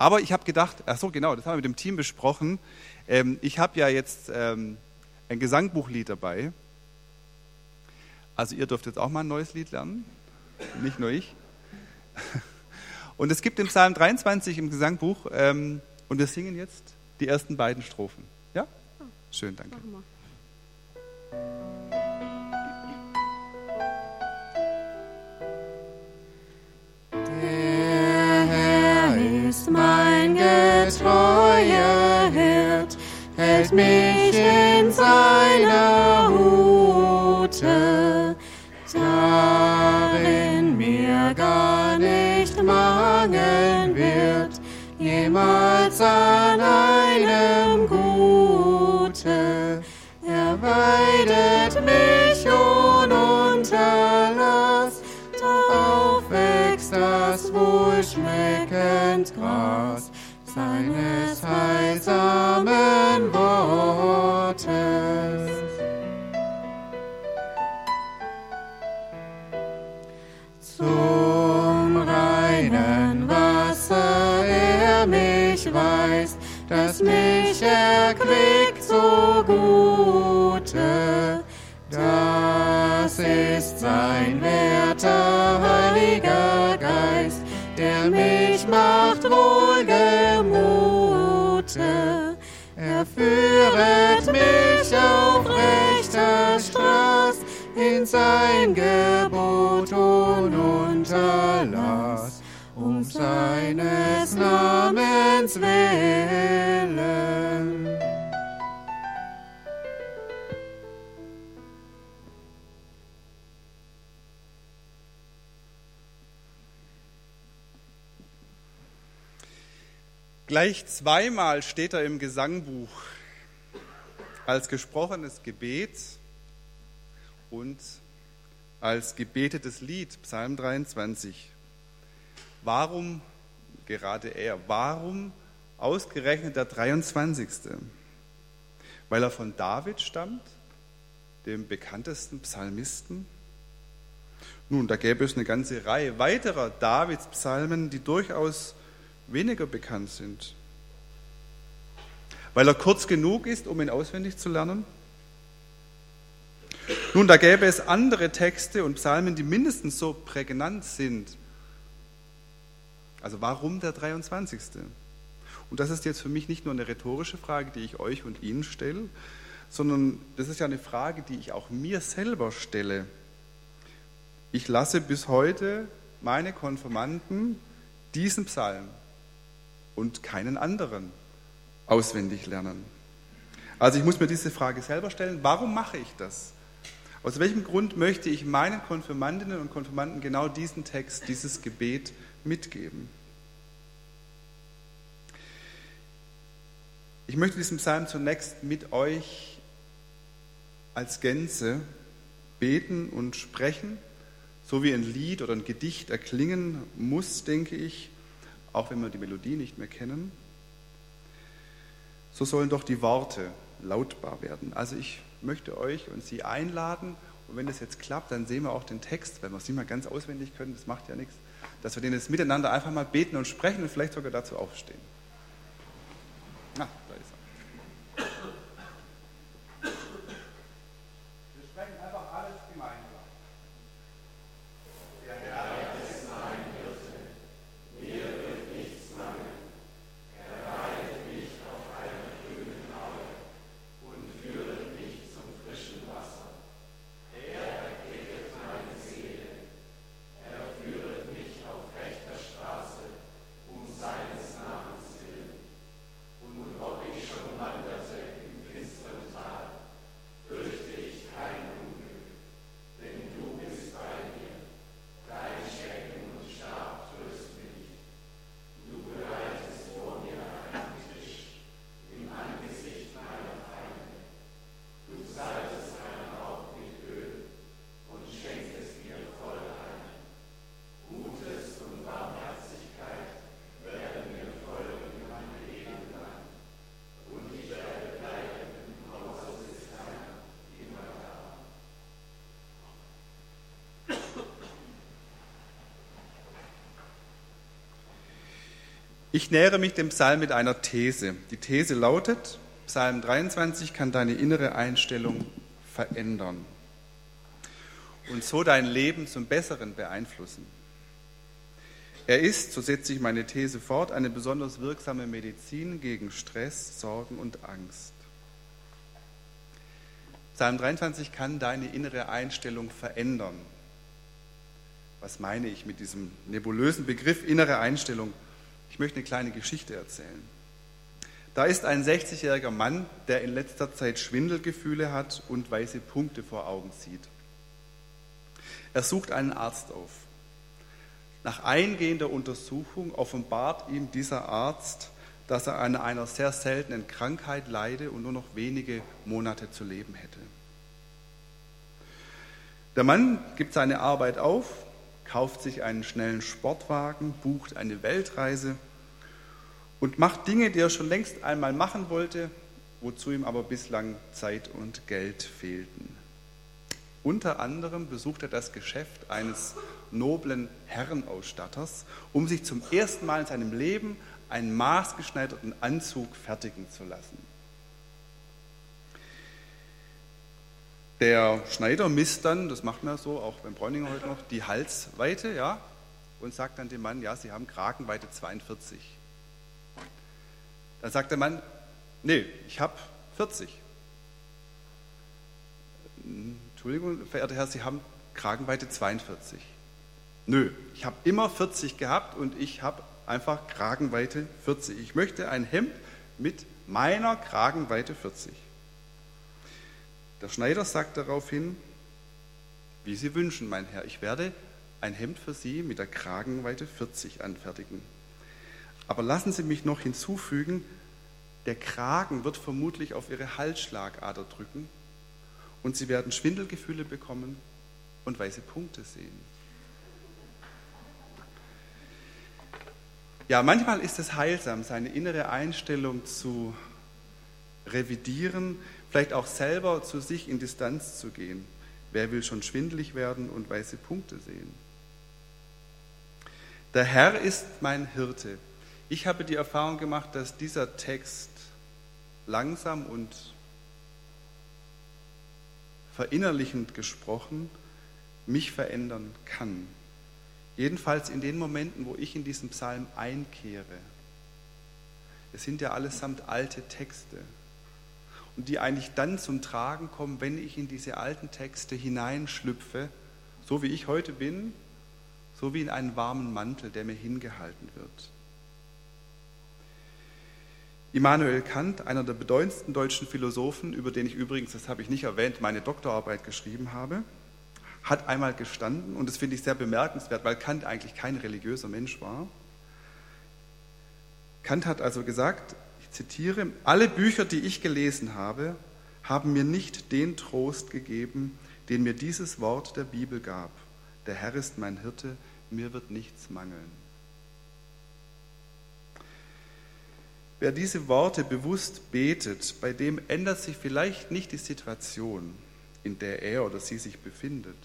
Aber ich habe gedacht, ach so genau, das haben wir mit dem Team besprochen. Ähm, ich habe ja jetzt ähm, ein Gesangbuchlied dabei. Also ihr dürft jetzt auch mal ein neues Lied lernen, nicht nur ich. Und es gibt im Psalm 23 im Gesangbuch, ähm, und wir singen jetzt die ersten beiden Strophen. Ja? Schön, danke. Der Herr ist mein getreuer Hirt, hält mich in seiner Hute, darin mir gar nicht mangeln wird, jemals an einem Gute. Er weidet mich mich erquickt so Gute. Das ist sein werter Heiliger Geist, der mich macht wohlgemute. Er führet mich auf rechter Straß in sein Gebot und Unterlass, um seines Namens willen. Gleich zweimal steht er im Gesangbuch als gesprochenes Gebet und als gebetetes Lied, Psalm 23. Warum gerade er? Warum ausgerechnet der 23.? Weil er von David stammt, dem bekanntesten Psalmisten? Nun, da gäbe es eine ganze Reihe weiterer Davids-Psalmen, die durchaus weniger bekannt sind. Weil er kurz genug ist, um ihn auswendig zu lernen? Nun, da gäbe es andere Texte und Psalmen, die mindestens so prägnant sind. Also warum der 23.? Und das ist jetzt für mich nicht nur eine rhetorische Frage, die ich euch und Ihnen stelle, sondern das ist ja eine Frage, die ich auch mir selber stelle. Ich lasse bis heute meine Konfirmanden diesen Psalm und keinen anderen auswendig lernen. Also ich muss mir diese Frage selber stellen, warum mache ich das? Aus welchem Grund möchte ich meinen Konfirmandinnen und Konfirmanden genau diesen Text, dieses Gebet mitgeben? Ich möchte diesen Psalm zunächst mit euch als Gänze beten und sprechen, so wie ein Lied oder ein Gedicht erklingen muss, denke ich, auch wenn wir die Melodie nicht mehr kennen. So sollen doch die Worte lautbar werden. Also ich möchte euch und Sie einladen, und wenn das jetzt klappt, dann sehen wir auch den Text, weil wir es nicht mal ganz auswendig können, das macht ja nichts, dass wir den jetzt miteinander einfach mal beten und sprechen und vielleicht sogar dazu aufstehen. Ah, da ist Ich nähere mich dem Psalm mit einer These. Die These lautet, Psalm 23 kann deine innere Einstellung verändern und so dein Leben zum Besseren beeinflussen. Er ist, so setze ich meine These fort, eine besonders wirksame Medizin gegen Stress, Sorgen und Angst. Psalm 23 kann deine innere Einstellung verändern. Was meine ich mit diesem nebulösen Begriff innere Einstellung? Ich möchte eine kleine Geschichte erzählen. Da ist ein 60-jähriger Mann, der in letzter Zeit Schwindelgefühle hat und weiße Punkte vor Augen sieht. Er sucht einen Arzt auf. Nach eingehender Untersuchung offenbart ihm dieser Arzt, dass er an einer sehr seltenen Krankheit leide und nur noch wenige Monate zu leben hätte. Der Mann gibt seine Arbeit auf, kauft sich einen schnellen Sportwagen, bucht eine Weltreise und macht Dinge, die er schon längst einmal machen wollte, wozu ihm aber bislang Zeit und Geld fehlten. Unter anderem besucht er das Geschäft eines noblen Herrenausstatters, um sich zum ersten Mal in seinem Leben einen maßgeschneiderten Anzug fertigen zu lassen. Der Schneider misst dann, das macht man so, auch beim Bräuninger heute noch, die Halsweite, ja, und sagt dann dem Mann, ja, Sie haben Kragenweite 42. Dann sagt der Mann, nee, ich habe 40. Entschuldigung, verehrter Herr, Sie haben Kragenweite 42. Nö, ich habe immer 40 gehabt und ich habe einfach Kragenweite 40. Ich möchte ein Hemd mit meiner Kragenweite 40. Der Schneider sagt daraufhin, wie Sie wünschen, mein Herr, ich werde ein Hemd für Sie mit der Kragenweite 40 anfertigen. Aber lassen Sie mich noch hinzufügen, der Kragen wird vermutlich auf Ihre Halsschlagader drücken und Sie werden Schwindelgefühle bekommen und weiße Punkte sehen. Ja, manchmal ist es heilsam, seine innere Einstellung zu revidieren, vielleicht auch selber zu sich in Distanz zu gehen. Wer will schon schwindelig werden und weiße Punkte sehen? Der Herr ist mein Hirte. Ich habe die Erfahrung gemacht, dass dieser Text langsam und verinnerlichend gesprochen mich verändern kann. Jedenfalls in den Momenten, wo ich in diesen Psalm einkehre. Es sind ja allesamt alte Texte und die eigentlich dann zum Tragen kommen, wenn ich in diese alten Texte hineinschlüpfe, so wie ich heute bin, so wie in einen warmen Mantel, der mir hingehalten wird. Immanuel Kant, einer der bedeutendsten deutschen Philosophen, über den ich übrigens, das habe ich nicht erwähnt, meine Doktorarbeit geschrieben habe, hat einmal gestanden, und das finde ich sehr bemerkenswert, weil Kant eigentlich kein religiöser Mensch war. Kant hat also gesagt, zitiere, alle Bücher, die ich gelesen habe, haben mir nicht den Trost gegeben, den mir dieses Wort der Bibel gab. Der Herr ist mein Hirte, mir wird nichts mangeln. Wer diese Worte bewusst betet, bei dem ändert sich vielleicht nicht die Situation, in der er oder sie sich befindet,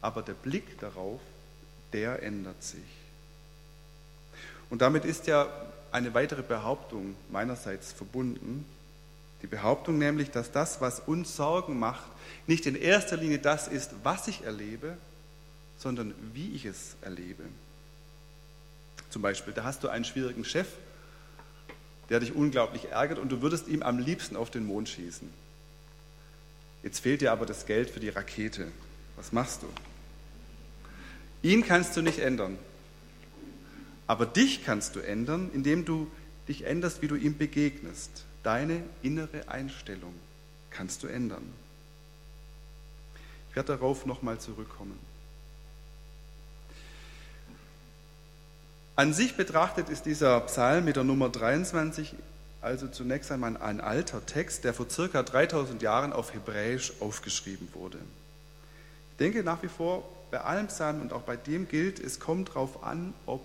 aber der Blick darauf, der ändert sich. Und damit ist ja eine weitere Behauptung meinerseits verbunden, die Behauptung nämlich, dass das, was uns Sorgen macht, nicht in erster Linie das ist, was ich erlebe, sondern wie ich es erlebe. Zum Beispiel, da hast du einen schwierigen Chef, der dich unglaublich ärgert und du würdest ihm am liebsten auf den Mond schießen. Jetzt fehlt dir aber das Geld für die Rakete. Was machst du? Ihn kannst du nicht ändern. Aber dich kannst du ändern, indem du dich änderst, wie du ihm begegnest. Deine innere Einstellung kannst du ändern. Ich werde darauf nochmal zurückkommen. An sich betrachtet ist dieser Psalm mit der Nummer 23 also zunächst einmal ein alter Text, der vor circa 3000 Jahren auf Hebräisch aufgeschrieben wurde. Ich denke nach wie vor, bei allen Psalmen und auch bei dem gilt, es kommt darauf an, ob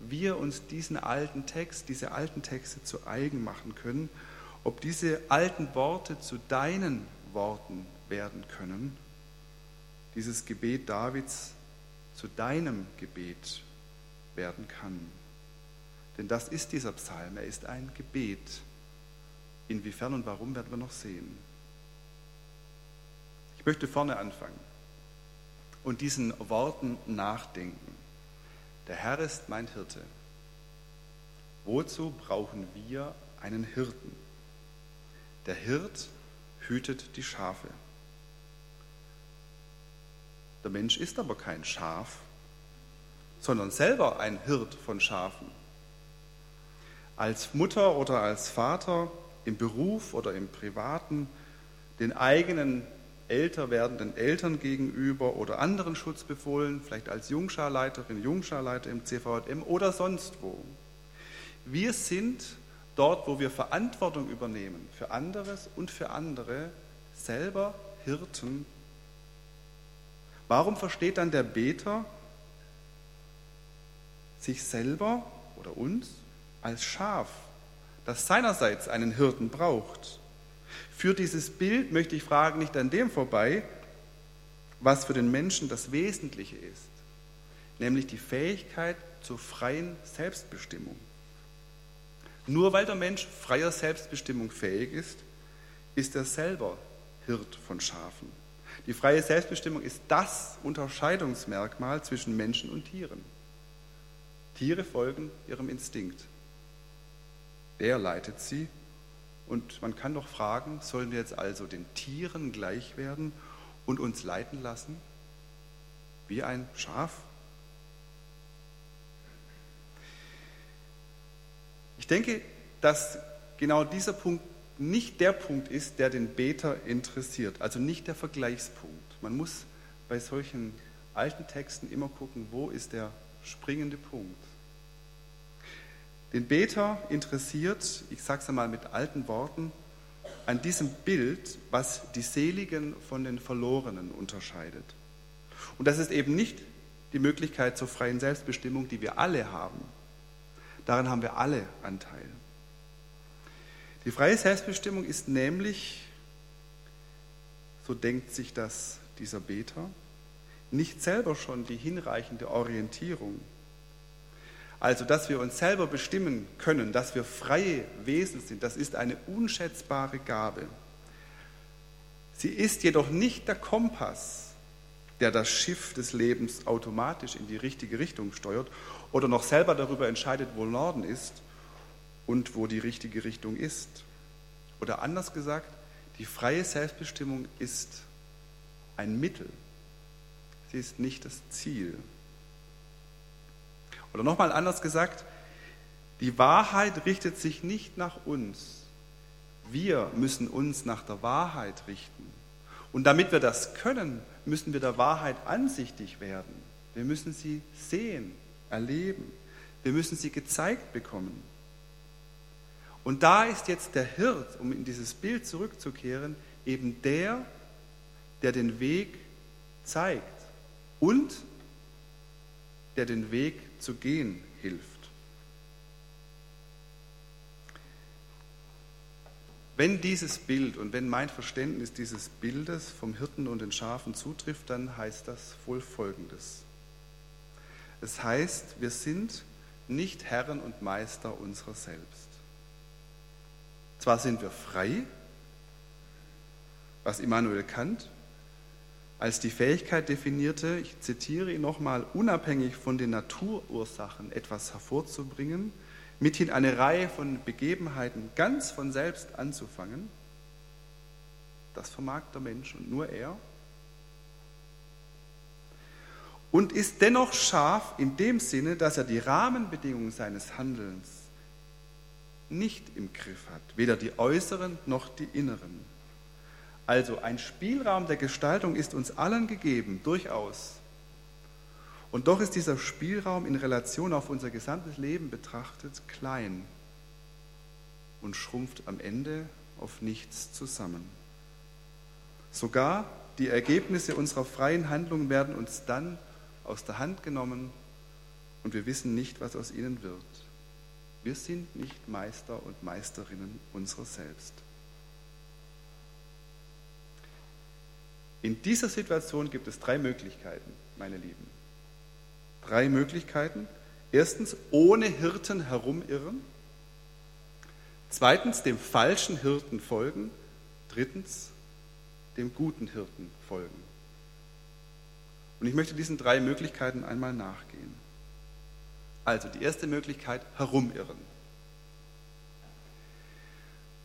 wir uns diesen alten Text, diese alten Texte zu eigen machen können, ob diese alten Worte zu deinen Worten werden können, dieses Gebet Davids zu deinem Gebet werden kann. Denn das ist dieser Psalm, er ist ein Gebet. Inwiefern und warum werden wir noch sehen. Ich möchte vorne anfangen und diesen Worten nachdenken. Der Herr ist mein Hirte. Wozu brauchen wir einen Hirten? Der Hirt hütet die Schafe. Der Mensch ist aber kein Schaf, sondern selber ein Hirt von Schafen. Als Mutter oder als Vater im Beruf oder im Privaten den eigenen älter werdenden Eltern gegenüber oder anderen Schutzbefohlen, vielleicht als Jungscharleiterin, Jungscharleiter im CVM oder sonst wo. Wir sind dort, wo wir Verantwortung übernehmen für anderes und für andere, selber Hirten. Warum versteht dann der Beter sich selber oder uns als Schaf, das seinerseits einen Hirten braucht? Für dieses Bild möchte ich fragen, nicht an dem vorbei, was für den Menschen das Wesentliche ist, nämlich die Fähigkeit zur freien Selbstbestimmung. Nur weil der Mensch freier Selbstbestimmung fähig ist, ist er selber Hirt von Schafen. Die freie Selbstbestimmung ist das Unterscheidungsmerkmal zwischen Menschen und Tieren. Tiere folgen ihrem Instinkt. Der leitet sie. Und man kann doch fragen, sollen wir jetzt also den Tieren gleich werden und uns leiten lassen? Wie ein Schaf? Ich denke, dass genau dieser Punkt nicht der Punkt ist, der den Beter interessiert, also nicht der Vergleichspunkt. Man muss bei solchen alten Texten immer gucken, wo ist der springende Punkt. Den Beter interessiert, ich sage es einmal mit alten Worten, an diesem Bild, was die Seligen von den Verlorenen unterscheidet. Und das ist eben nicht die Möglichkeit zur freien Selbstbestimmung, die wir alle haben. Daran haben wir alle Anteil. Die freie Selbstbestimmung ist nämlich, so denkt sich das dieser Beter, nicht selber schon die hinreichende Orientierung. Also, dass wir uns selber bestimmen können, dass wir freie Wesen sind, das ist eine unschätzbare Gabe. Sie ist jedoch nicht der Kompass, der das Schiff des Lebens automatisch in die richtige Richtung steuert oder noch selber darüber entscheidet, wo Norden ist und wo die richtige Richtung ist. Oder anders gesagt, die freie Selbstbestimmung ist ein Mittel. Sie ist nicht das Ziel. Oder nochmal anders gesagt, die Wahrheit richtet sich nicht nach uns. Wir müssen uns nach der Wahrheit richten. Und damit wir das können, müssen wir der Wahrheit ansichtig werden. Wir müssen sie sehen, erleben. Wir müssen sie gezeigt bekommen. Und da ist jetzt der Hirt, um in dieses Bild zurückzukehren, eben der, der den Weg zeigt und der den Weg zu gehen hilft. Wenn dieses Bild und wenn mein Verständnis dieses Bildes vom Hirten und den Schafen zutrifft, dann heißt das wohl Folgendes. Es heißt, wir sind nicht Herren und Meister unserer selbst. Zwar sind wir frei, was Immanuel Kant als die Fähigkeit definierte, ich zitiere ihn nochmal, unabhängig von den Naturursachen etwas hervorzubringen, mithin eine Reihe von Begebenheiten ganz von selbst anzufangen, das vermag der Mensch und nur er und ist dennoch scharf in dem Sinne, dass er die Rahmenbedingungen seines Handelns nicht im Griff hat, weder die äußeren noch die inneren. Also ein Spielraum der Gestaltung ist uns allen gegeben, durchaus. Und doch ist dieser Spielraum in Relation auf unser gesamtes Leben betrachtet klein und schrumpft am Ende auf nichts zusammen. Sogar die Ergebnisse unserer freien Handlung werden uns dann aus der Hand genommen und wir wissen nicht, was aus ihnen wird. Wir sind nicht Meister und Meisterinnen unserer selbst. In dieser Situation gibt es drei Möglichkeiten, meine Lieben. Drei Möglichkeiten, Erstens, ohne Hirten herumirren. Zweitens, dem falschen Hirten folgen. Drittens, dem guten Hirten folgen. Und ich möchte diesen drei Möglichkeiten einmal nachgehen. Also die erste Möglichkeit, herumirren.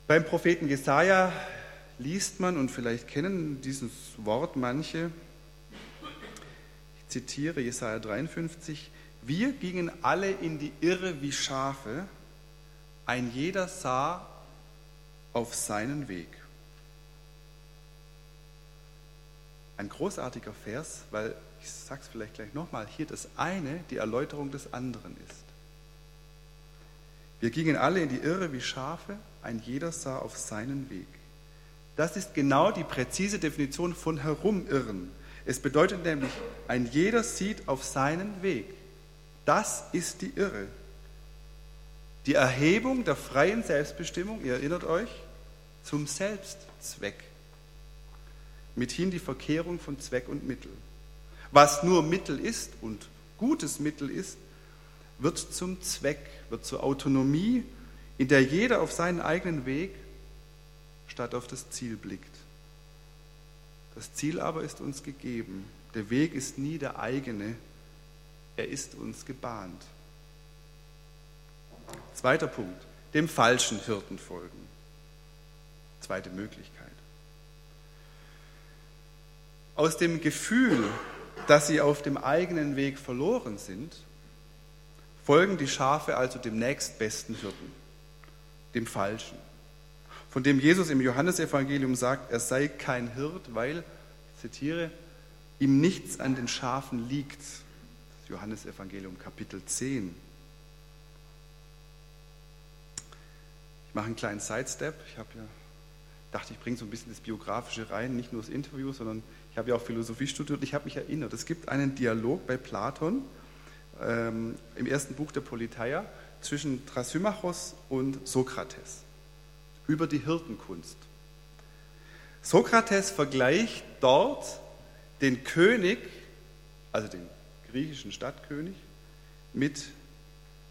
Beim Propheten Jesaja liest man, und vielleicht kennen dieses Wort manche, ich zitiere Jesaja 53, wir gingen alle in die Irre wie Schafe, ein jeder sah auf seinen Weg. Ein großartiger Vers, weil, ich sage es vielleicht gleich nochmal, hier das eine die Erläuterung des anderen ist. Wir gingen alle in die Irre wie Schafe, ein jeder sah auf seinen Weg. Das ist genau die präzise Definition von herumirren. Es bedeutet nämlich, ein jeder sieht auf seinen Weg. Das ist die Irre. Die Erhebung der freien Selbstbestimmung, ihr erinnert euch, zum Selbstzweck. Mithin die Verkehrung von Zweck und Mittel. Was nur Mittel ist und gutes Mittel ist, wird zum Zweck, wird zur Autonomie, in der jeder auf seinen eigenen Weg statt auf das Ziel blickt. Das Ziel aber ist uns gegeben. Der Weg ist nie der eigene, er ist uns gebahnt. Zweiter Punkt, dem falschen Hirten folgen. Zweite Möglichkeit. Aus dem Gefühl, dass sie auf dem eigenen Weg verloren sind, folgen die Schafe also dem nächstbesten Hirten, dem falschen, von dem Jesus im Johannesevangelium sagt, er sei kein Hirt, weil, zitiere, ihm nichts an den Schafen liegt. Das Johannesevangelium Kapitel 10. Ich mache einen kleinen Sidestep. Ich habe ja dachte, ich bringe so ein bisschen das Biografische rein, nicht nur das Interview, sondern ich habe ja auch Philosophie studiert und ich habe mich erinnert, es gibt einen Dialog bei Platon ähm, im ersten Buch der Politeia zwischen Thrasymachos und Sokrates über die Hirtenkunst. Sokrates vergleicht dort den König, also den griechischen Stadtkönig, mit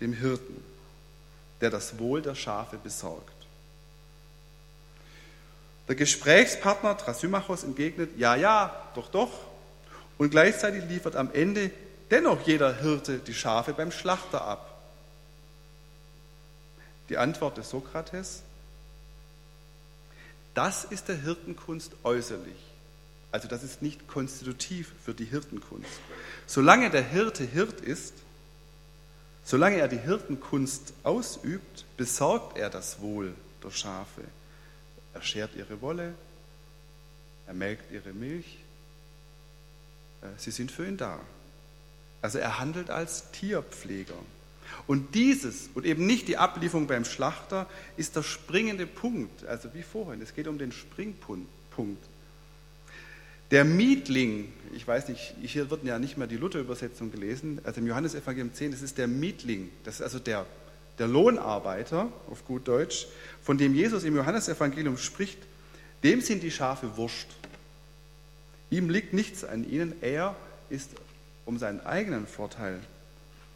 dem Hirten, der das Wohl der Schafe besorgt. Der Gesprächspartner Thrasymachos entgegnet, ja, ja, doch, doch. Und gleichzeitig liefert am Ende dennoch jeder Hirte die Schafe beim Schlachter ab. Die Antwort des Sokrates, das ist der Hirtenkunst äußerlich. Also das ist nicht konstitutiv für die Hirtenkunst. Solange der Hirte Hirt ist, solange er die Hirtenkunst ausübt, besorgt er das Wohl der Schafe. Er schert ihre Wolle, er melkt ihre Milch. Äh, sie sind für ihn da. Also er handelt als Tierpfleger. Und dieses und eben nicht die Ablieferung beim Schlachter ist der springende Punkt, also wie vorhin, es geht um den Springpunkt. Der Mietling, ich weiß nicht, hier wird ja nicht mehr die Luther-Übersetzung gelesen, also im Johannesevangelium 10, das ist der Mietling, das ist also der, der Lohnarbeiter, auf gut Deutsch, von dem Jesus im Johannesevangelium spricht, dem sind die Schafe wurscht. Ihm liegt nichts an ihnen, er ist um seinen eigenen Vorteil,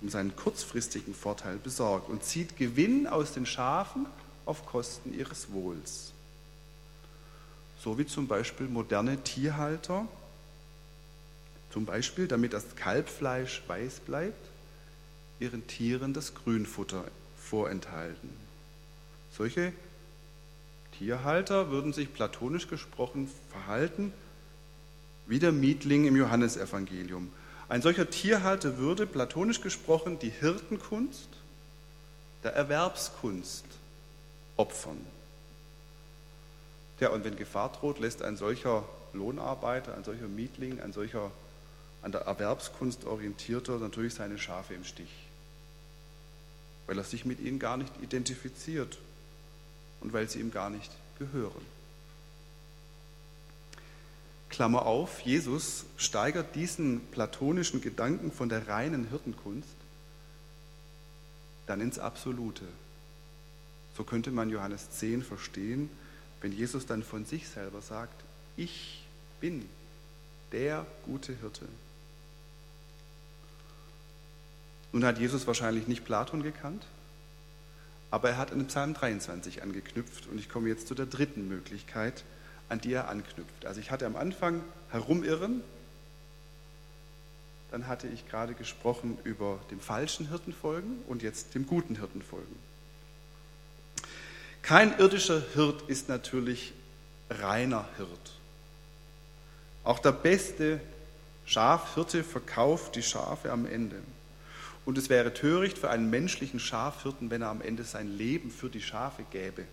um seinen kurzfristigen Vorteil besorgt und zieht Gewinn aus den Schafen auf Kosten ihres Wohls. So wie zum Beispiel moderne Tierhalter, zum Beispiel, damit das Kalbfleisch weiß bleibt, ihren Tieren das Grünfutter vorenthalten. Solche Tierhalter würden sich platonisch gesprochen verhalten wie der Mietling im Johannesevangelium. Ein solcher Tierhalter würde, platonisch gesprochen, die Hirtenkunst der Erwerbskunst opfern. Ja, und wenn Gefahr droht, lässt ein solcher Lohnarbeiter, ein solcher Mietling, ein solcher an der Erwerbskunst orientierter natürlich seine Schafe im Stich, weil er sich mit ihnen gar nicht identifiziert und weil sie ihm gar nicht gehören. Klammer auf, Jesus steigert diesen platonischen Gedanken von der reinen Hirtenkunst dann ins Absolute. So könnte man Johannes 10 verstehen, wenn Jesus dann von sich selber sagt, ich bin der gute Hirte. Nun hat Jesus wahrscheinlich nicht Platon gekannt, aber er hat an Psalm 23 angeknüpft und ich komme jetzt zu der dritten Möglichkeit, an die er anknüpft. Also ich hatte am Anfang herumirren, dann hatte ich gerade gesprochen über dem falschen Hirten folgen und jetzt dem guten Hirten folgen. Kein irdischer Hirt ist natürlich reiner Hirt. Auch der beste Schafhirte verkauft die Schafe am Ende. Und es wäre töricht für einen menschlichen Schafhirten, wenn er am Ende sein Leben für die Schafe gäbe.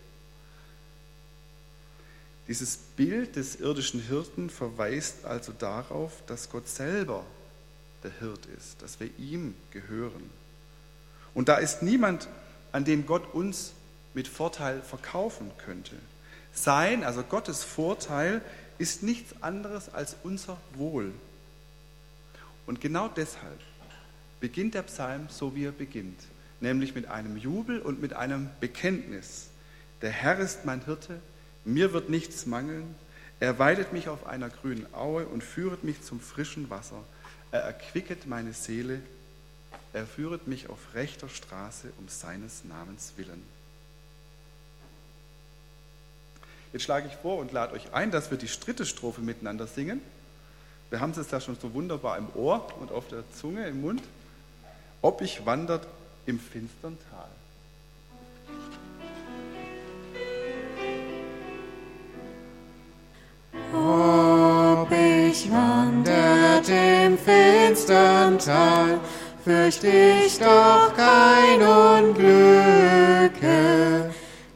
Dieses Bild des irdischen Hirten verweist also darauf, dass Gott selber der Hirt ist, dass wir ihm gehören. Und da ist niemand, an dem Gott uns mit Vorteil verkaufen könnte. Sein, also Gottes Vorteil, ist nichts anderes als unser Wohl. Und genau deshalb beginnt der Psalm so, wie er beginnt, nämlich mit einem Jubel und mit einem Bekenntnis. Der Herr ist mein Hirte, mir wird nichts mangeln. Er weidet mich auf einer grünen Aue und führet mich zum frischen Wasser. Er erquicket meine Seele. Er führet mich auf rechter Straße um seines Namens willen. Jetzt schlage ich vor und lade euch ein, dass wir die dritte Strophe miteinander singen. Wir haben es ja schon so wunderbar im Ohr und auf der Zunge, im Mund. Ob ich wandert im finstern Tal. Ich wandert im finstern Tal, fürcht ich doch kein Unglücke.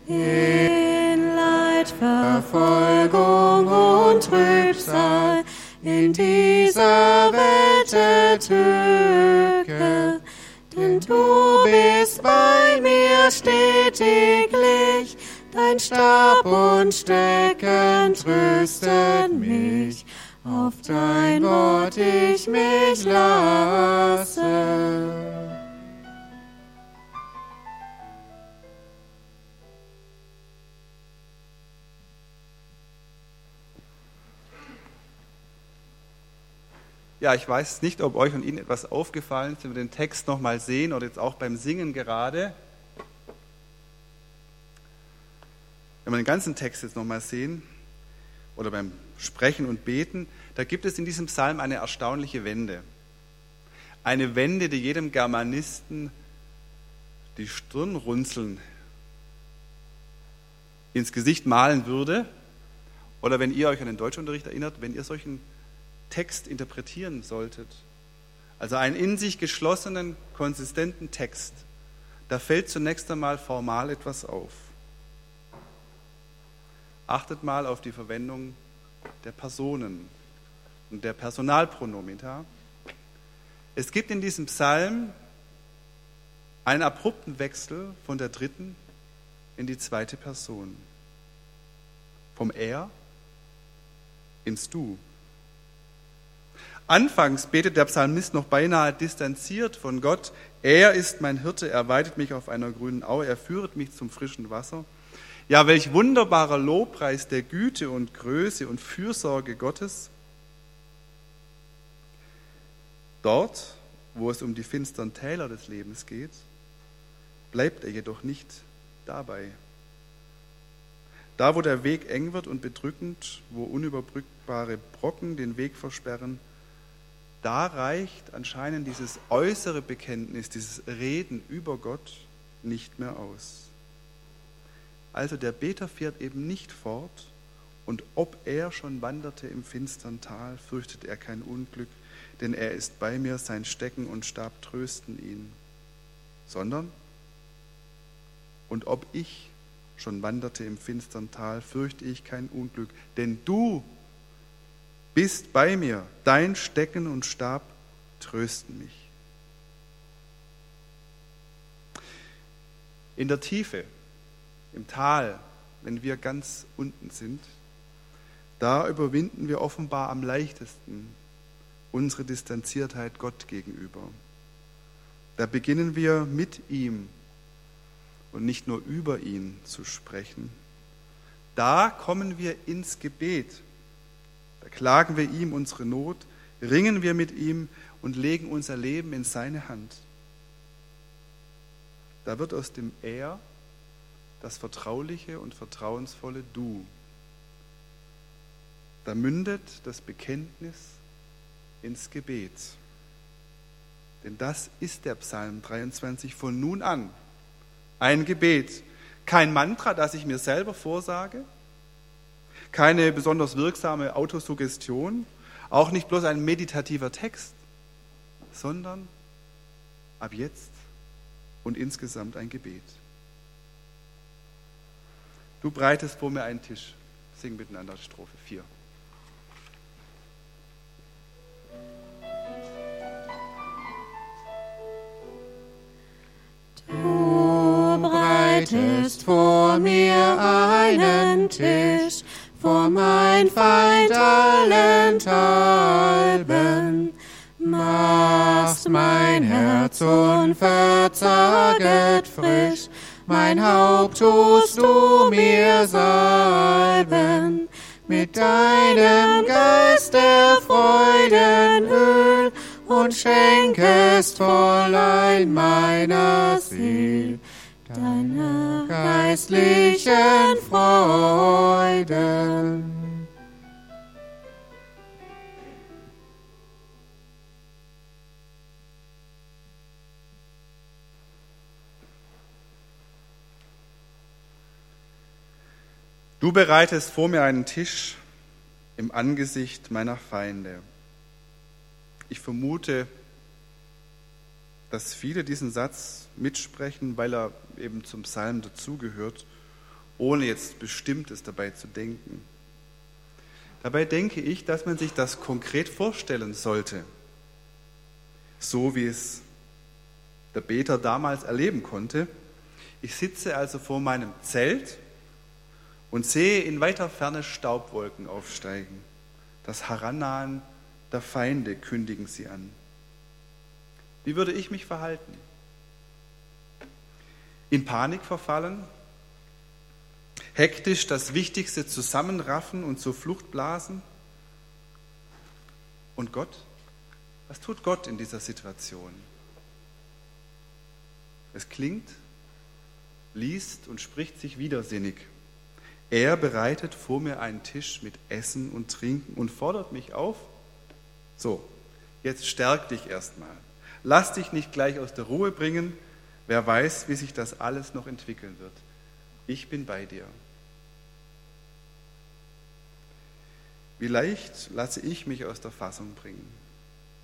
In Leid, Verfolgung und Trübsal, in dieser Welt der Tücke. Denn du bist bei mir stetiglich, Dein Stab und Stecken trösten mich, auf dein Wort ich mich lasse. Ja, ich weiß nicht, ob euch und Ihnen etwas aufgefallen ist, wenn wir den Text nochmal sehen oder jetzt auch beim Singen gerade. wenn wir den ganzen Text jetzt nochmal sehen, oder beim Sprechen und Beten, da gibt es in diesem Psalm eine erstaunliche Wende. Eine Wende, die jedem Germanisten die Stirnrunzeln ins Gesicht malen würde. Oder wenn ihr euch an den Deutschunterricht erinnert, wenn ihr solchen Text interpretieren solltet. Also einen in sich geschlossenen, konsistenten Text. Da fällt zunächst einmal formal etwas auf. Achtet mal auf die Verwendung der Personen und der Personalpronomina. Es gibt in diesem Psalm einen abrupten Wechsel von der dritten in die zweite Person. Vom Er ins Du. Anfangs betet der Psalmist noch beinahe distanziert von Gott. Er ist mein Hirte, er weidet mich auf einer grünen Aue, er führet mich zum frischen Wasser. Ja, welch wunderbarer Lobpreis der Güte und Größe und Fürsorge Gottes. Dort, wo es um die finstern Täler des Lebens geht, bleibt er jedoch nicht dabei. Da, wo der Weg eng wird und bedrückend, wo unüberbrückbare Brocken den Weg versperren, da reicht anscheinend dieses äußere Bekenntnis, dieses Reden über Gott nicht mehr aus. Also der Beter fährt eben nicht fort, und ob er schon wanderte im finstern Tal, fürchtet er kein Unglück, denn er ist bei mir, sein Stecken und Stab trösten ihn. Sondern, und ob ich schon wanderte im finstern Tal, fürchte ich kein Unglück, denn du bist bei mir, dein Stecken und Stab trösten mich. In der Tiefe im Tal, wenn wir ganz unten sind, da überwinden wir offenbar am leichtesten unsere Distanziertheit Gott gegenüber. Da beginnen wir mit ihm und nicht nur über ihn zu sprechen. Da kommen wir ins Gebet. Da klagen wir ihm unsere Not, ringen wir mit ihm und legen unser Leben in seine Hand. da wird aus dem Er das vertrauliche und vertrauensvolle Du. Da mündet das Bekenntnis ins Gebet. Denn das ist der Psalm 23 von nun an. Ein Gebet. Kein Mantra, das ich mir selber vorsage. Keine besonders wirksame Autosuggestion. Auch nicht bloß ein meditativer Text, sondern ab jetzt und insgesamt ein Gebet. Du breitest vor mir einen Tisch. Sing miteinander Strophe 4. Du breitest vor mir einen Tisch, vor mein Feind allenthalben, machst mein Herz unverzaget frisch, mein Haupt tust du mir salben, mit deinem Geist der Freudenöl und schenkest vollein meiner Seel deine geistlichen Freuden. Du bereitest vor mir einen Tisch im Angesicht meiner Feinde. Ich vermute, dass viele diesen Satz mitsprechen, weil er eben zum Psalm dazugehört, ohne jetzt Bestimmtes dabei zu denken. Dabei denke ich, dass man sich das konkret vorstellen sollte, so wie es der Beter damals erleben konnte. Ich sitze also vor meinem Zelt und sehe in weiter Ferne Staubwolken aufsteigen. Das Herannahen der Feinde kündigen sie an. Wie würde ich mich verhalten? In Panik verfallen? Hektisch das Wichtigste zusammenraffen und zur Flucht blasen? Und Gott? Was tut Gott in dieser Situation? Es klingt, liest und spricht sich widersinnig. Er bereitet vor mir einen Tisch mit Essen und Trinken und fordert mich auf, so, jetzt stärk dich erstmal. Lass dich nicht gleich aus der Ruhe bringen. Wer weiß, wie sich das alles noch entwickeln wird. Ich bin bei dir. Wie leicht lasse ich mich aus der Fassung bringen.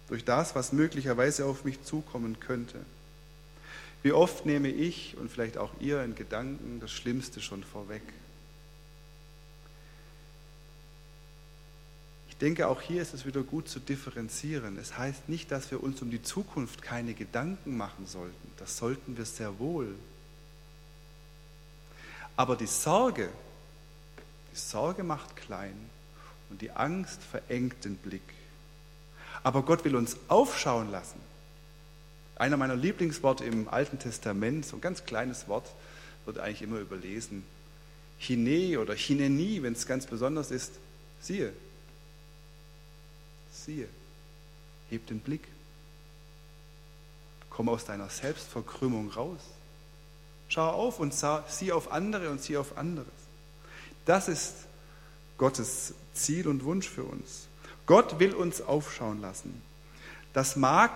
Durch das, was möglicherweise auf mich zukommen könnte. Wie oft nehme ich und vielleicht auch ihr in Gedanken das Schlimmste schon vorweg. Ich denke, auch hier ist es wieder gut zu differenzieren. Es heißt nicht, dass wir uns um die Zukunft keine Gedanken machen sollten. Das sollten wir sehr wohl. Aber die Sorge, die Sorge macht klein und die Angst verengt den Blick. Aber Gott will uns aufschauen lassen. Einer meiner Lieblingsworte im Alten Testament, so ein ganz kleines Wort, wird eigentlich immer überlesen. Hine oder Hineni, wenn es ganz besonders ist, siehe, siehe, heb den Blick, komm aus deiner Selbstverkrümmung raus. Schau auf und sieh auf andere und sieh auf anderes. Das ist Gottes Ziel und Wunsch für uns. Gott will uns aufschauen lassen. Das mag,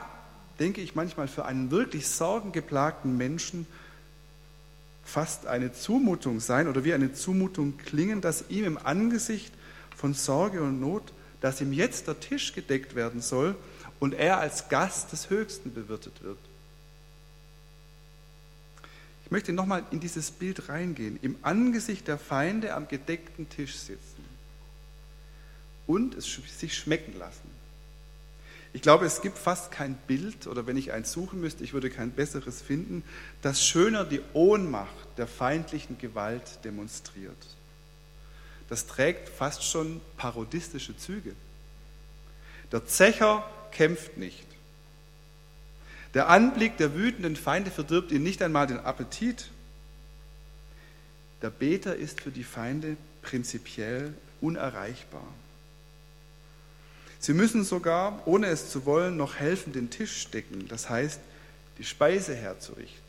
denke ich, manchmal für einen wirklich sorgengeplagten Menschen fast eine Zumutung sein oder wie eine Zumutung klingen, dass ihm im Angesicht von Sorge und Not dass ihm jetzt der Tisch gedeckt werden soll und er als Gast des Höchsten bewirtet wird. Ich möchte nochmal in dieses Bild reingehen. Im Angesicht der Feinde am gedeckten Tisch sitzen und es sich schmecken lassen. Ich glaube, es gibt fast kein Bild, oder wenn ich eins suchen müsste, ich würde kein besseres finden, das schöner die Ohnmacht der feindlichen Gewalt demonstriert das trägt fast schon parodistische Züge. Der Zecher kämpft nicht. Der Anblick der wütenden Feinde verdirbt ihm nicht einmal den Appetit. Der Beter ist für die Feinde prinzipiell unerreichbar. Sie müssen sogar, ohne es zu wollen, noch helfen, den Tisch decken, das heißt, die Speise herzurichten.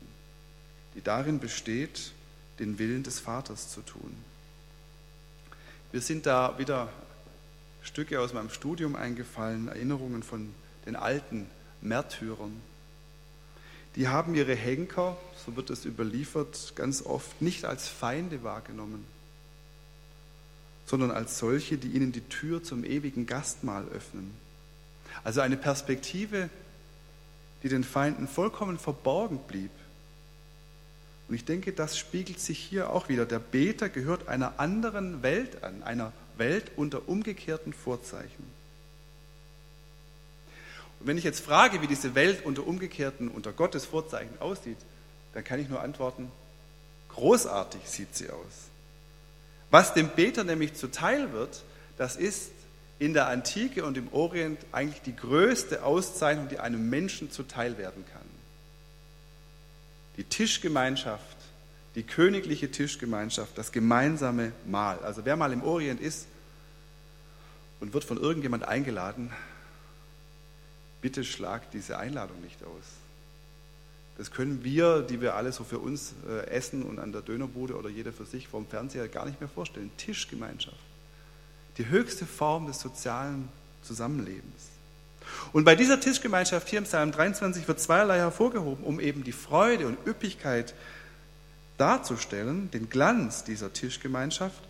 die darin besteht, den Willen des Vaters zu tun. Wir sind da wieder Stücke aus meinem Studium eingefallen, Erinnerungen von den alten Märtyrern. Die haben ihre Henker, so wird es überliefert, ganz oft nicht als Feinde wahrgenommen, sondern als solche, die ihnen die Tür zum ewigen Gastmahl öffnen. Also eine Perspektive, die den Feinden vollkommen verborgen blieb. Und ich denke, das spiegelt sich hier auch wieder. Der Beter gehört einer anderen Welt an, einer Welt unter umgekehrten Vorzeichen. Und wenn ich jetzt frage, wie diese Welt unter umgekehrten, unter Gottes Vorzeichen aussieht, dann kann ich nur antworten, großartig sieht sie aus. Was dem Beter nämlich zuteil wird, das ist in der Antike und im Orient eigentlich die größte Auszeichnung, die einem Menschen zuteil werden kann. Die Tischgemeinschaft, die königliche Tischgemeinschaft, das gemeinsame Mahl. Also wer mal im Orient ist und wird von irgendjemand eingeladen, bitte schlagt diese Einladung nicht aus. Das können wir, die wir alle so für uns äh, essen und an der Dönerbude oder jeder für sich vorm Fernseher gar nicht mehr vorstellen. Tischgemeinschaft. Die höchste Form des sozialen Zusammenlebens. Und bei dieser Tischgemeinschaft hier im Psalm 23 wird zweierlei hervorgehoben, um eben die Freude und Üppigkeit darzustellen, den Glanz dieser Tischgemeinschaft.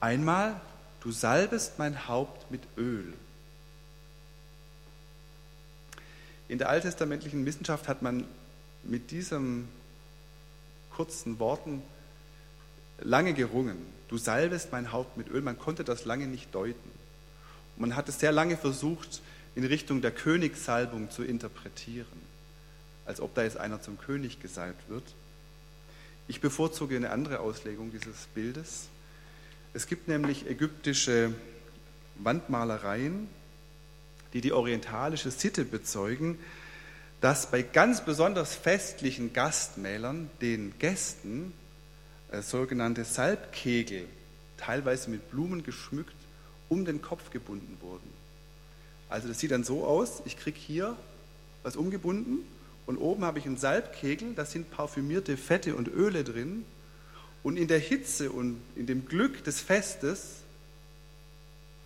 Einmal, du salbest mein Haupt mit Öl. In der alttestamentlichen Wissenschaft hat man mit diesen kurzen Worten lange gerungen. Du salbest mein Haupt mit Öl. Man konnte das lange nicht deuten. Man hat es sehr lange versucht, in Richtung der Königssalbung zu interpretieren, als ob da jetzt einer zum König gesalbt wird. Ich bevorzuge eine andere Auslegung dieses Bildes. Es gibt nämlich ägyptische Wandmalereien, die die orientalische Sitte bezeugen, dass bei ganz besonders festlichen Gastmälern den Gästen äh, sogenannte Salbkegel, teilweise mit Blumen geschmückt, um den Kopf gebunden wurden. Also das sieht dann so aus, ich kriege hier was umgebunden und oben habe ich einen Salbkegel, da sind parfümierte Fette und Öle drin. Und in der Hitze und in dem Glück des Festes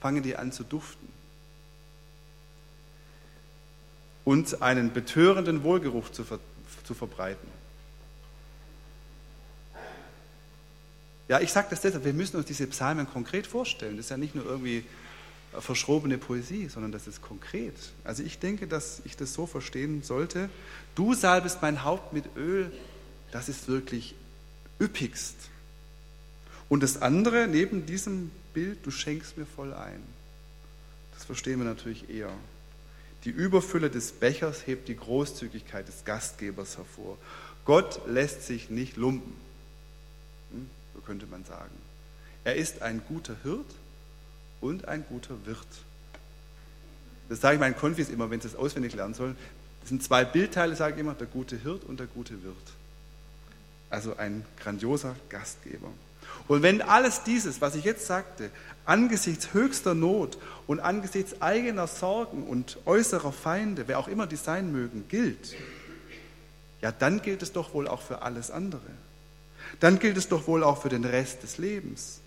fangen die an zu duften. Und einen betörenden Wohlgeruch zu, ver zu verbreiten. Ja, ich sage das deshalb, wir müssen uns diese Psalmen konkret vorstellen. Das ist ja nicht nur irgendwie verschrobene Poesie, sondern das ist konkret. Also ich denke, dass ich das so verstehen sollte. Du salbest mein Haupt mit Öl, das ist wirklich üppigst. Und das andere, neben diesem Bild, du schenkst mir voll ein. Das verstehen wir natürlich eher. Die Überfülle des Bechers hebt die Großzügigkeit des Gastgebers hervor. Gott lässt sich nicht lumpen, hm, so könnte man sagen. Er ist ein guter Hirt und ein guter Wirt. Das sage ich meinen Konfis immer, wenn sie es auswendig lernen sollen. Das sind zwei Bildteile, sage ich immer, der gute Hirt und der gute Wirt. Also ein grandioser Gastgeber. Und wenn alles dieses, was ich jetzt sagte, angesichts höchster Not und angesichts eigener Sorgen und äußerer Feinde, wer auch immer die sein mögen, gilt, ja, dann gilt es doch wohl auch für alles andere. Dann gilt es doch wohl auch für den Rest des Lebens.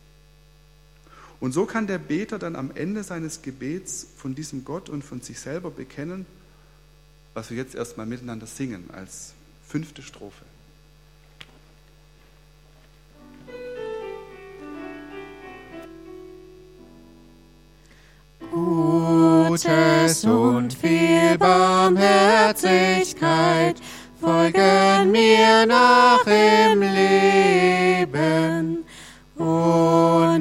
Und so kann der Beter dann am Ende seines Gebets von diesem Gott und von sich selber bekennen, was wir jetzt erstmal miteinander singen als fünfte Strophe. Gutes und viel Barmherzigkeit folgen mir nach im Leben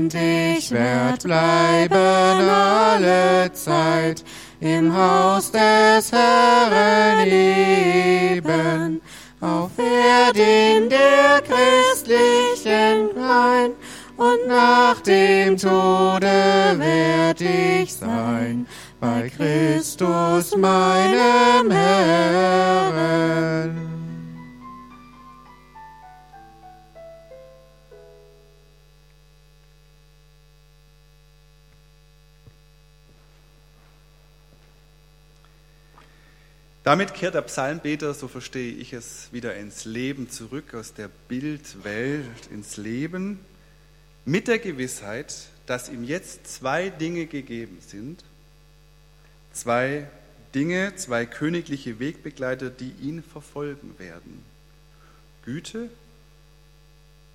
und ich werd bleiben alle Zeit im Haus des Herrn leben, auf Erden der christlichen Klein und nach dem Tode werd ich sein bei Christus meinem Herrn. Damit kehrt der Psalmbeter, so verstehe ich es, wieder ins Leben zurück, aus der Bildwelt ins Leben, mit der Gewissheit, dass ihm jetzt zwei Dinge gegeben sind, zwei Dinge, zwei königliche Wegbegleiter, die ihn verfolgen werden. Güte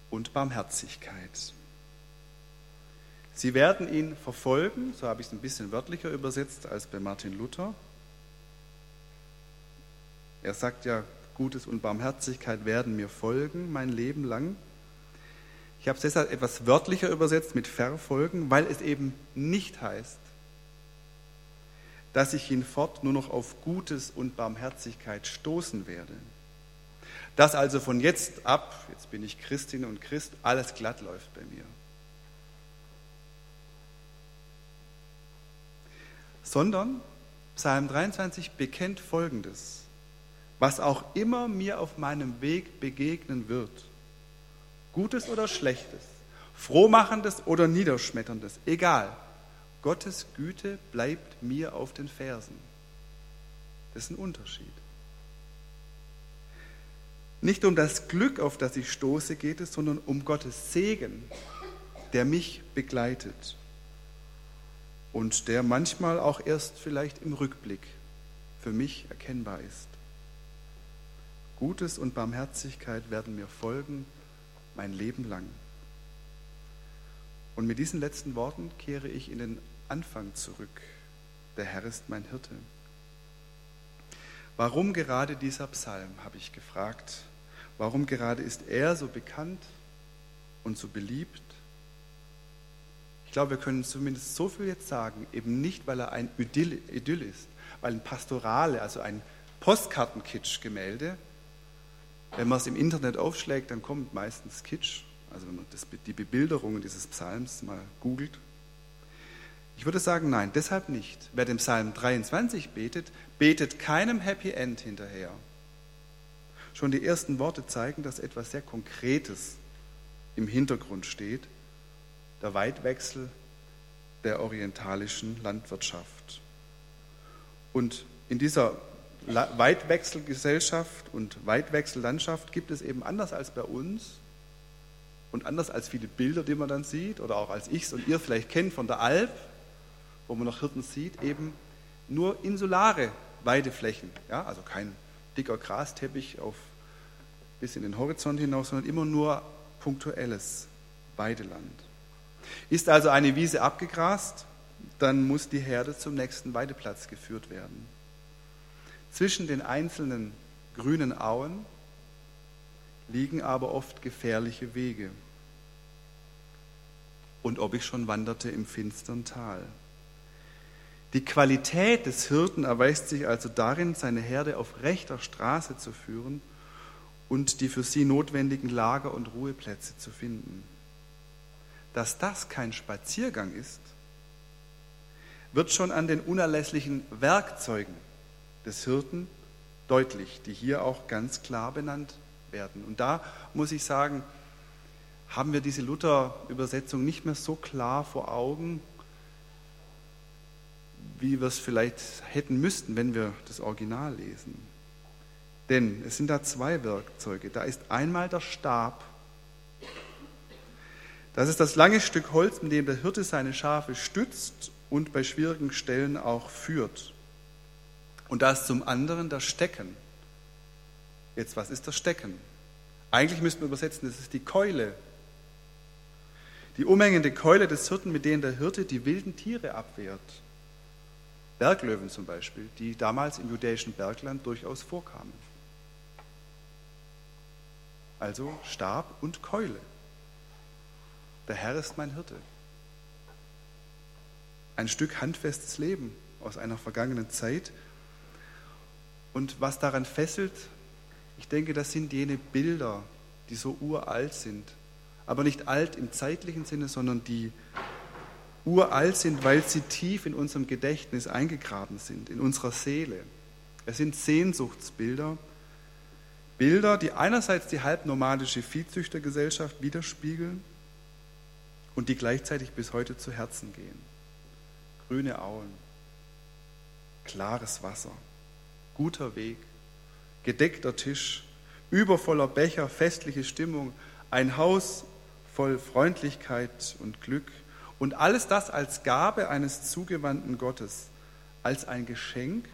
und Barmherzigkeit. Sie werden ihn verfolgen, so habe ich es ein bisschen wörtlicher übersetzt als bei Martin Luther. Er sagt ja, Gutes und Barmherzigkeit werden mir folgen mein Leben lang. Ich habe es deshalb etwas wörtlicher übersetzt mit verfolgen, weil es eben nicht heißt, dass ich hinfort nur noch auf Gutes und Barmherzigkeit stoßen werde. Dass also von jetzt ab, jetzt bin ich Christin und Christ, alles glatt läuft bei mir. Sondern Psalm 23 bekennt Folgendes, was auch immer mir auf meinem Weg begegnen wird, Gutes oder Schlechtes, Frohmachendes oder Niederschmetterndes, egal, Gottes Güte bleibt mir auf den Fersen. Das ist ein Unterschied. Nicht um das Glück, auf das ich stoße, geht es, sondern um Gottes Segen, der mich begleitet und der manchmal auch erst vielleicht im Rückblick für mich erkennbar ist. Gutes und Barmherzigkeit werden mir folgen mein Leben lang. Und mit diesen letzten Worten kehre ich in den Anfang zurück. Der Herr ist mein Hirte. Warum gerade dieser Psalm, habe ich gefragt. Warum gerade ist er so bekannt und so beliebt? Ich glaube, wir können zumindest so viel jetzt sagen, eben nicht, weil er ein Idyll, Idyll ist, weil ein Pastorale, also ein Postkartenkitsch-Gemälde, wenn man es im Internet aufschlägt, dann kommt meistens Kitsch, also wenn man das, die Bebilderungen dieses Psalms mal googelt. Ich würde sagen, nein, deshalb nicht. Wer dem Psalm 23 betet, betet keinem Happy End hinterher. Schon die ersten Worte zeigen, dass etwas sehr Konkretes im Hintergrund steht, der Weitwechsel der orientalischen Landwirtschaft. Und in dieser Weitwechselgesellschaft und Weitwechsellandschaft gibt es eben anders als bei uns und anders als viele Bilder, die man dann sieht oder auch als ich es und ihr vielleicht kennt von der Alp, wo man noch Hirten sieht, eben nur insulare Weideflächen. Ja? Also kein dicker Grasteppich auf, bis in den Horizont hinaus, sondern immer nur punktuelles Weideland. Ist also eine Wiese abgegrast, dann muss die Herde zum nächsten Weideplatz geführt werden. Zwischen den einzelnen grünen Auen liegen aber oft gefährliche Wege. Und ob ich schon wanderte im finstern Tal. Die Qualität des Hirten erweist sich also darin, seine Herde auf rechter Straße zu führen und die für sie notwendigen Lager und Ruheplätze zu finden. Dass das kein Spaziergang ist, wird schon an den unerlässlichen Werkzeugen des Hirten deutlich, die hier auch ganz klar benannt werden. Und da muss ich sagen, haben wir diese Luther-Übersetzung nicht mehr so klar vor Augen, wie wir es vielleicht hätten müssten, wenn wir das Original lesen. Denn es sind da zwei Werkzeuge. Da ist einmal der Stab. Das ist das lange Stück Holz, mit dem der Hirte seine Schafe stützt und bei schwierigen Stellen auch führt. Und da ist zum anderen das Stecken. Jetzt, was ist das Stecken? Eigentlich müsste man übersetzen, das ist die Keule. Die umhängende Keule des Hirten, mit denen der Hirte die wilden Tiere abwehrt. Berglöwen zum Beispiel, die damals im judäischen Bergland durchaus vorkamen. Also Stab und Keule. Der Herr ist mein Hirte. Ein Stück handfestes Leben aus einer vergangenen Zeit, und was daran fesselt, ich denke, das sind jene Bilder, die so uralt sind. Aber nicht alt im zeitlichen Sinne, sondern die uralt sind, weil sie tief in unserem Gedächtnis eingegraben sind, in unserer Seele. Es sind Sehnsuchtsbilder, Bilder, die einerseits die halbnomadische Viehzüchtergesellschaft widerspiegeln und die gleichzeitig bis heute zu Herzen gehen. Grüne Auen, klares Wasser, guter Weg, gedeckter Tisch, übervoller Becher, festliche Stimmung, ein Haus voll Freundlichkeit und Glück und alles das als Gabe eines zugewandten Gottes, als ein Geschenk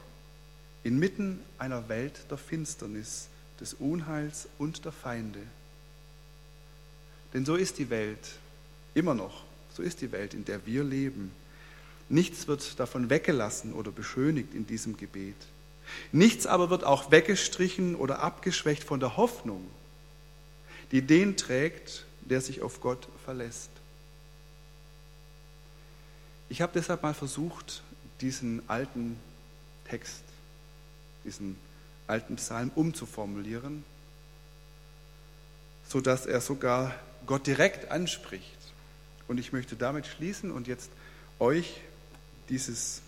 inmitten einer Welt der Finsternis, des Unheils und der Feinde. Denn so ist die Welt immer noch, so ist die Welt, in der wir leben. Nichts wird davon weggelassen oder beschönigt in diesem Gebet. Nichts aber wird auch weggestrichen oder abgeschwächt von der Hoffnung, die den trägt, der sich auf Gott verlässt. Ich habe deshalb mal versucht, diesen alten Text, diesen alten Psalm umzuformulieren, sodass er sogar Gott direkt anspricht. Und ich möchte damit schließen und jetzt euch dieses,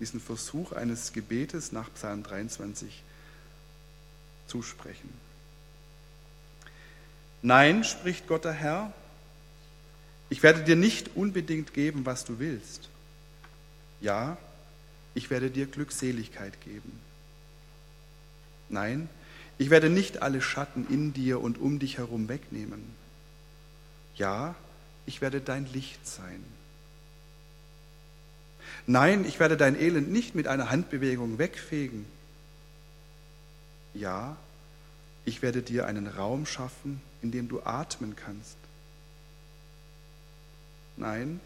diesen Versuch eines Gebetes nach Psalm 23 zusprechen. Nein, spricht Gott der Herr, ich werde dir nicht unbedingt geben, was du willst. Ja, ich werde dir Glückseligkeit geben. Nein, ich werde nicht alle Schatten in dir und um dich herum wegnehmen. Ja, ich werde dein Licht sein. Nein, ich werde dein Elend nicht mit einer Handbewegung wegfegen. Ja, ich werde dir einen Raum schaffen, in dem du atmen kannst. Nein,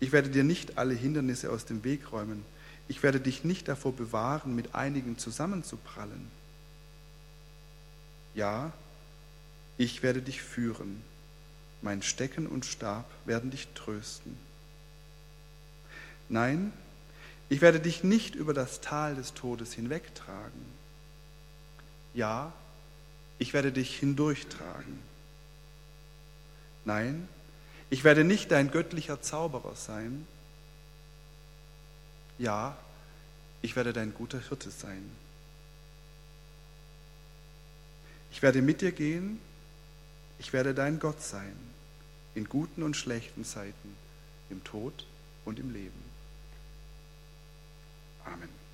ich werde dir nicht alle Hindernisse aus dem Weg räumen. Ich werde dich nicht davor bewahren, mit einigen zusammenzuprallen. Ja, ich werde dich führen. Mein Stecken und Stab werden dich trösten. Nein, ich werde dich nicht über das Tal des Todes hinwegtragen. Ja, ich werde dich hindurchtragen. Nein, ich werde nicht dein göttlicher Zauberer sein. Ja, ich werde dein guter Hirte sein. Ich werde mit dir gehen, ich werde dein Gott sein, in guten und schlechten Zeiten, im Tod und im Leben. Amen.